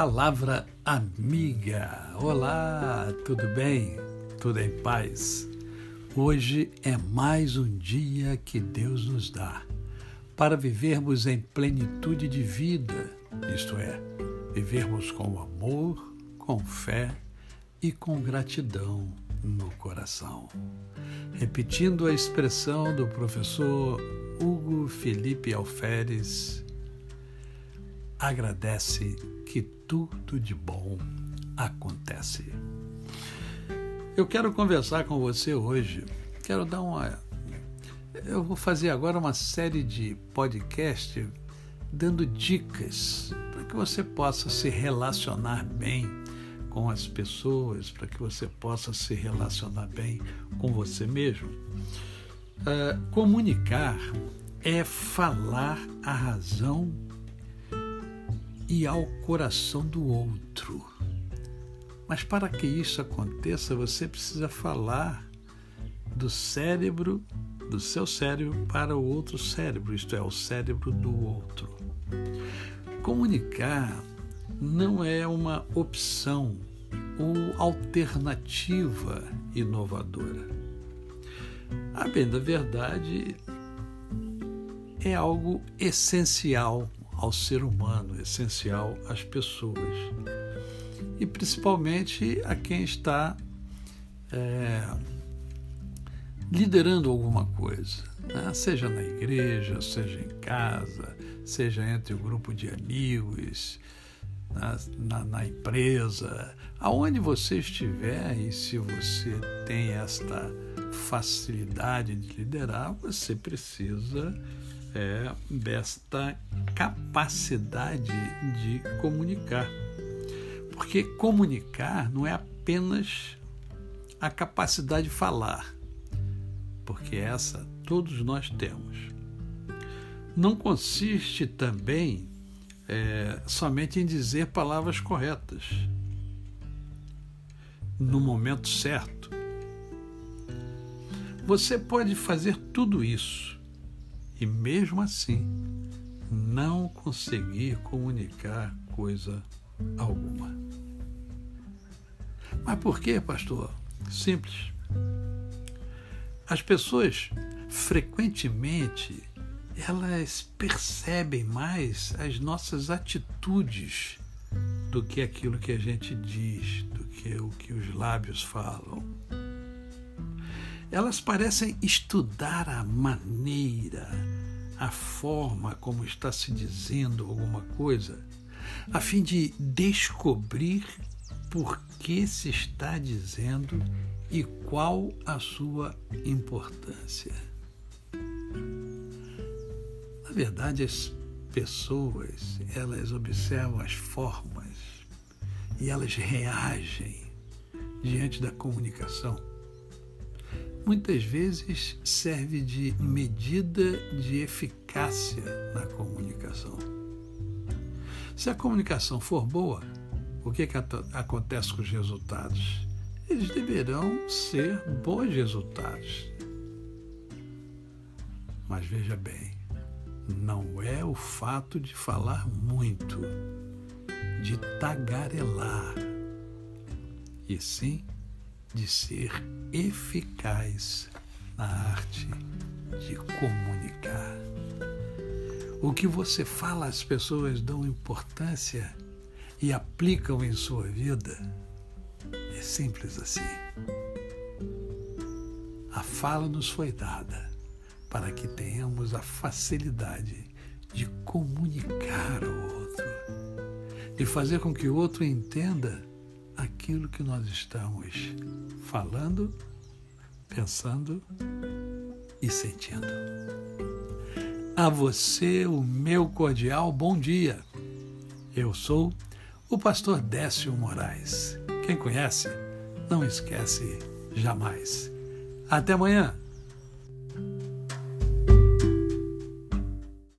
Palavra amiga. Olá, tudo bem? Tudo em paz? Hoje é mais um dia que Deus nos dá para vivermos em plenitude de vida, isto é, vivermos com amor, com fé e com gratidão no coração. Repetindo a expressão do professor Hugo Felipe Alferes, agradece que tudo de bom acontece. Eu quero conversar com você hoje. Quero dar uma. Eu vou fazer agora uma série de podcast dando dicas para que você possa se relacionar bem com as pessoas, para que você possa se relacionar bem com você mesmo. Uh, comunicar é falar a razão e ao coração do outro. Mas para que isso aconteça, você precisa falar do cérebro, do seu cérebro para o outro cérebro, isto é, o cérebro do outro. Comunicar não é uma opção ou alternativa inovadora. A bem da verdade, é algo essencial ao ser humano, essencial às pessoas. E principalmente a quem está é, liderando alguma coisa, né? seja na igreja, seja em casa, seja entre o grupo de amigos, na, na, na, empresa, aonde você estiver e se você tem esta facilidade de liderar, você precisa é, desta capacidade de comunicar. Porque comunicar não é apenas a capacidade de falar, porque essa todos nós temos. Não consiste também é, somente em dizer palavras corretas, no momento certo. Você pode fazer tudo isso e mesmo assim não conseguir comunicar coisa alguma. Mas por quê, pastor? Simples. As pessoas frequentemente elas percebem mais as nossas atitudes do que aquilo que a gente diz, do que o que os lábios falam elas parecem estudar a maneira, a forma como está se dizendo alguma coisa, a fim de descobrir por que se está dizendo e qual a sua importância. Na verdade, as pessoas, elas observam as formas e elas reagem diante da comunicação muitas vezes serve de medida de eficácia na comunicação. Se a comunicação for boa, o que, que acontece com os resultados? Eles deverão ser bons resultados. Mas veja bem, não é o fato de falar muito, de tagarelar, e sim de ser eficaz na arte de comunicar. O que você fala, as pessoas dão importância e aplicam em sua vida. É simples assim. A fala nos foi dada para que tenhamos a facilidade de comunicar ao outro, de fazer com que o outro entenda aquilo que nós estamos falando, pensando e sentindo. A você o meu cordial bom dia. Eu sou o pastor Décio Moraes. Quem conhece, não esquece jamais. Até amanhã.